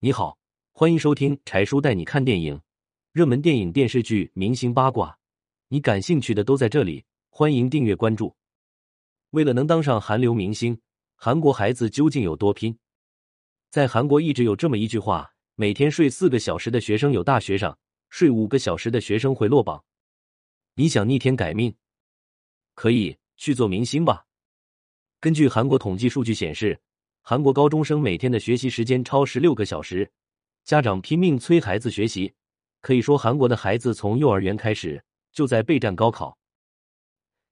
你好，欢迎收听柴叔带你看电影，热门电影、电视剧、明星八卦，你感兴趣的都在这里。欢迎订阅关注。为了能当上韩流明星，韩国孩子究竟有多拼？在韩国一直有这么一句话：每天睡四个小时的学生有大学上，睡五个小时的学生会落榜。你想逆天改命，可以去做明星吧。根据韩国统计数据显示。韩国高中生每天的学习时间超十六个小时，家长拼命催孩子学习，可以说韩国的孩子从幼儿园开始就在备战高考。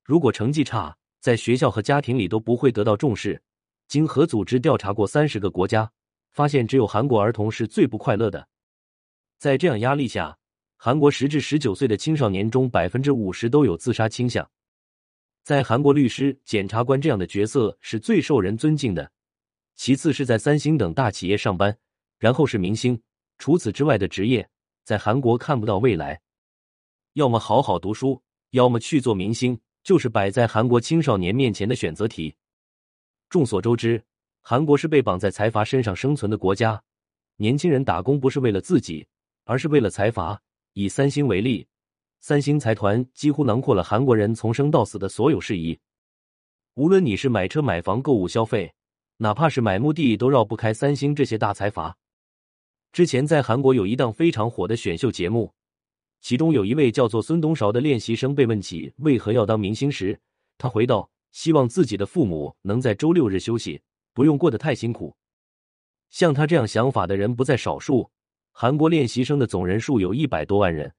如果成绩差，在学校和家庭里都不会得到重视。经合组织调查过三十个国家，发现只有韩国儿童是最不快乐的。在这样压力下，韩国十至十九岁的青少年中百分之五十都有自杀倾向。在韩国，律师、检察官这样的角色是最受人尊敬的。其次是在三星等大企业上班，然后是明星。除此之外的职业，在韩国看不到未来。要么好好读书，要么去做明星，就是摆在韩国青少年面前的选择题。众所周知，韩国是被绑在财阀身上生存的国家。年轻人打工不是为了自己，而是为了财阀。以三星为例，三星财团几乎囊括了韩国人从生到死的所有事宜。无论你是买车、买房、购物、消费。哪怕是买墓地都绕不开三星这些大财阀。之前在韩国有一档非常火的选秀节目，其中有一位叫做孙东韶的练习生被问起为何要当明星时，他回道：“希望自己的父母能在周六日休息，不用过得太辛苦。”像他这样想法的人不在少数。韩国练习生的总人数有一百多万人，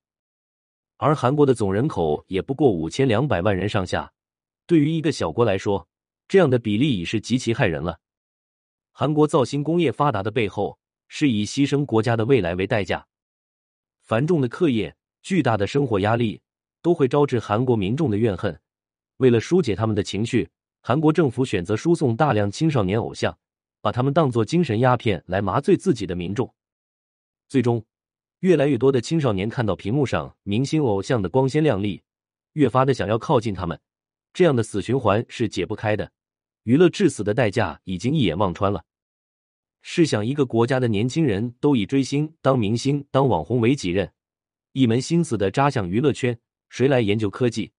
而韩国的总人口也不过五千两百万人上下。对于一个小国来说，这样的比例已是极其害人了。韩国造星工业发达的背后，是以牺牲国家的未来为代价。繁重的课业、巨大的生活压力，都会招致韩国民众的怨恨。为了疏解他们的情绪，韩国政府选择输送大量青少年偶像，把他们当作精神鸦片来麻醉自己的民众。最终，越来越多的青少年看到屏幕上明星偶像的光鲜亮丽，越发的想要靠近他们。这样的死循环是解不开的。娱乐致死的代价已经一眼望穿了。试想，一个国家的年轻人都以追星、当明星、当网红为己任，一门心思的扎向娱乐圈，谁来研究科技？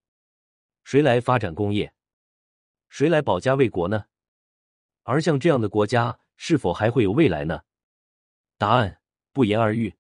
谁来发展工业？谁来保家卫国呢？而像这样的国家，是否还会有未来呢？答案不言而喻。